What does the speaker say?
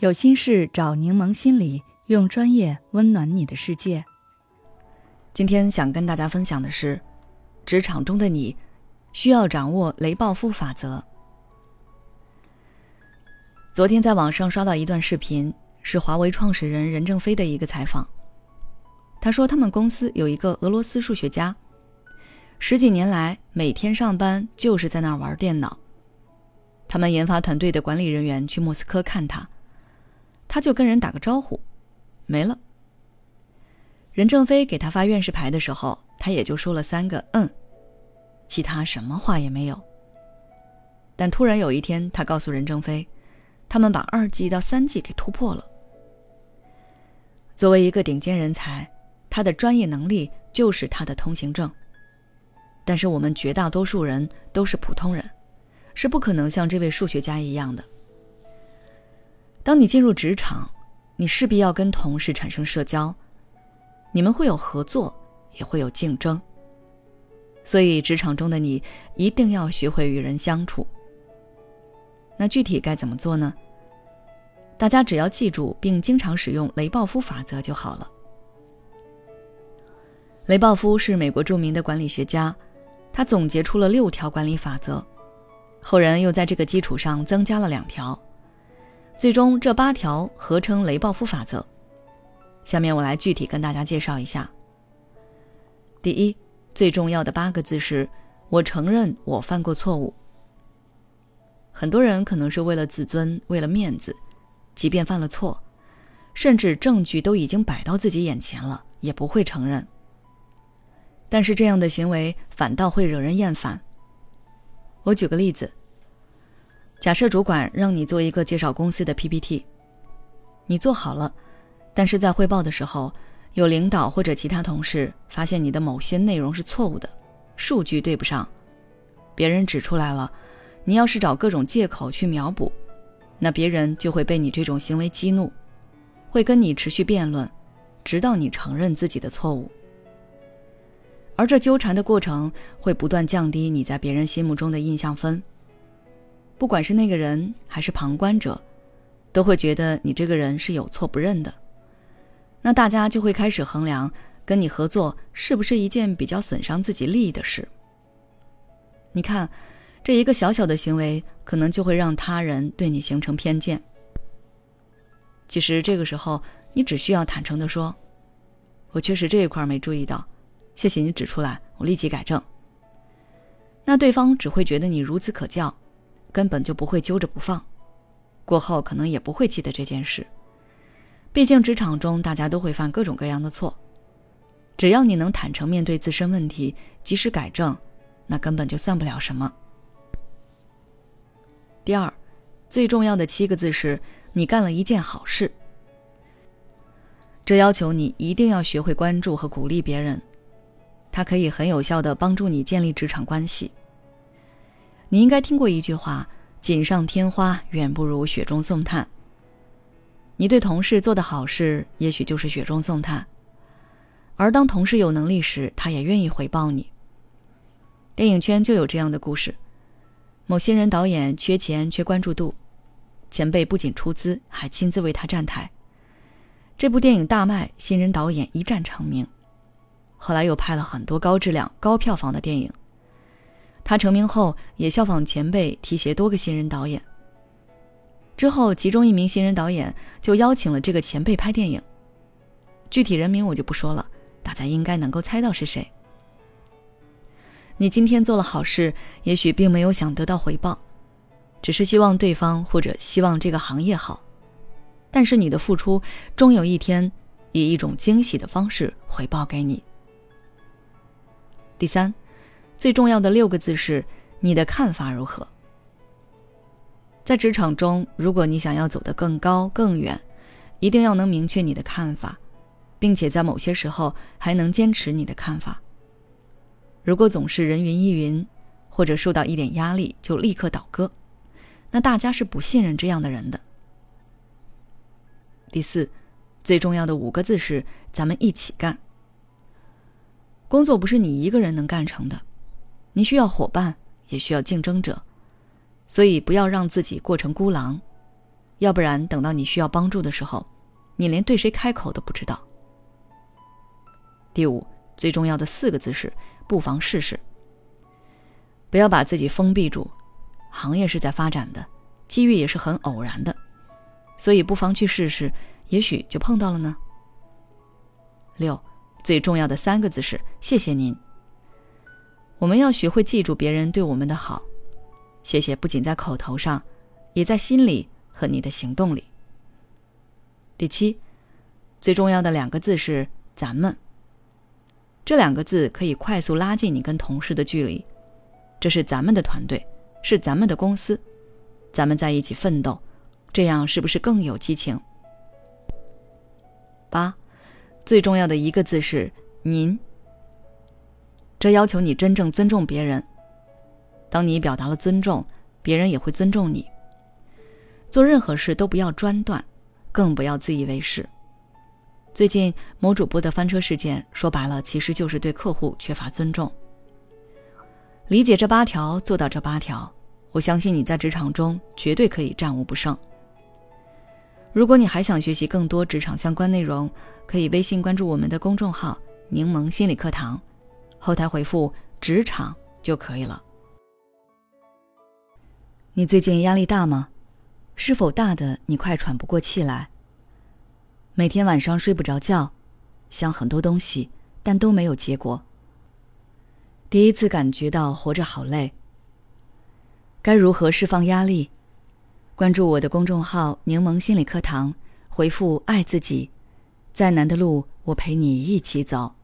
有心事找柠檬心理，用专业温暖你的世界。今天想跟大家分享的是，职场中的你需要掌握雷暴夫法则。昨天在网上刷到一段视频，是华为创始人任正非的一个采访。他说，他们公司有一个俄罗斯数学家，十几年来每天上班就是在那儿玩电脑。他们研发团队的管理人员去莫斯科看他。他就跟人打个招呼，没了。任正非给他发院士牌的时候，他也就说了三个“嗯”，其他什么话也没有。但突然有一天，他告诉任正非，他们把二 G 到三 G 给突破了。作为一个顶尖人才，他的专业能力就是他的通行证。但是我们绝大多数人都是普通人，是不可能像这位数学家一样的。当你进入职场，你势必要跟同事产生社交，你们会有合作，也会有竞争。所以，职场中的你一定要学会与人相处。那具体该怎么做呢？大家只要记住并经常使用雷暴夫法则就好了。雷暴夫是美国著名的管理学家，他总结出了六条管理法则，后人又在这个基础上增加了两条。最终，这八条合称雷暴夫法则。下面我来具体跟大家介绍一下。第一，最重要的八个字是“我承认我犯过错误”。很多人可能是为了自尊，为了面子，即便犯了错，甚至证据都已经摆到自己眼前了，也不会承认。但是这样的行为反倒会惹人厌烦。我举个例子。假设主管让你做一个介绍公司的 PPT，你做好了，但是在汇报的时候，有领导或者其他同事发现你的某些内容是错误的，数据对不上，别人指出来了，你要是找各种借口去秒补，那别人就会被你这种行为激怒，会跟你持续辩论，直到你承认自己的错误，而这纠缠的过程会不断降低你在别人心目中的印象分。不管是那个人还是旁观者，都会觉得你这个人是有错不认的。那大家就会开始衡量跟你合作是不是一件比较损伤自己利益的事。你看，这一个小小的行为，可能就会让他人对你形成偏见。其实这个时候，你只需要坦诚的说：“我确实这一块没注意到，谢谢你指出来，我立即改正。”那对方只会觉得你孺子可教。根本就不会揪着不放，过后可能也不会记得这件事。毕竟职场中大家都会犯各种各样的错，只要你能坦诚面对自身问题，及时改正，那根本就算不了什么。第二，最重要的七个字是你干了一件好事。这要求你一定要学会关注和鼓励别人，它可以很有效的帮助你建立职场关系。你应该听过一句话：“锦上添花远不如雪中送炭。”你对同事做的好事，也许就是雪中送炭。而当同事有能力时，他也愿意回报你。电影圈就有这样的故事：某新人导演缺钱缺关注度，前辈不仅出资，还亲自为他站台。这部电影大卖，新人导演一战成名。后来又拍了很多高质量、高票房的电影。他成名后，也效仿前辈提携多个新人导演。之后，其中一名新人导演就邀请了这个前辈拍电影。具体人名我就不说了，大家应该能够猜到是谁。你今天做了好事，也许并没有想得到回报，只是希望对方或者希望这个行业好。但是你的付出，终有一天以一种惊喜的方式回报给你。第三。最重要的六个字是：你的看法如何？在职场中，如果你想要走得更高更远，一定要能明确你的看法，并且在某些时候还能坚持你的看法。如果总是人云亦云，或者受到一点压力就立刻倒戈，那大家是不信任这样的人的。第四，最重要的五个字是：咱们一起干。工作不是你一个人能干成的。你需要伙伴，也需要竞争者，所以不要让自己过成孤狼。要不然等到你需要帮助的时候，你连对谁开口都不知道。第五，最重要的四个字是：不妨试试。不要把自己封闭住，行业是在发展的，机遇也是很偶然的，所以不妨去试试，也许就碰到了呢。六，最重要的三个字是：谢谢您。我们要学会记住别人对我们的好，谢谢不仅在口头上，也在心里和你的行动里。第七，最重要的两个字是“咱们”。这两个字可以快速拉近你跟同事的距离。这是咱们的团队，是咱们的公司，咱们在一起奋斗，这样是不是更有激情？八，最重要的一个字是“您”。这要求你真正尊重别人。当你表达了尊重，别人也会尊重你。做任何事都不要专断，更不要自以为是。最近某主播的翻车事件，说白了其实就是对客户缺乏尊重。理解这八条，做到这八条，我相信你在职场中绝对可以战无不胜。如果你还想学习更多职场相关内容，可以微信关注我们的公众号“柠檬心理课堂”。后台回复“职场”就可以了。你最近压力大吗？是否大的你快喘不过气来？每天晚上睡不着觉，想很多东西，但都没有结果。第一次感觉到活着好累。该如何释放压力？关注我的公众号“柠檬心理课堂”，回复“爱自己”，再难的路我陪你一起走。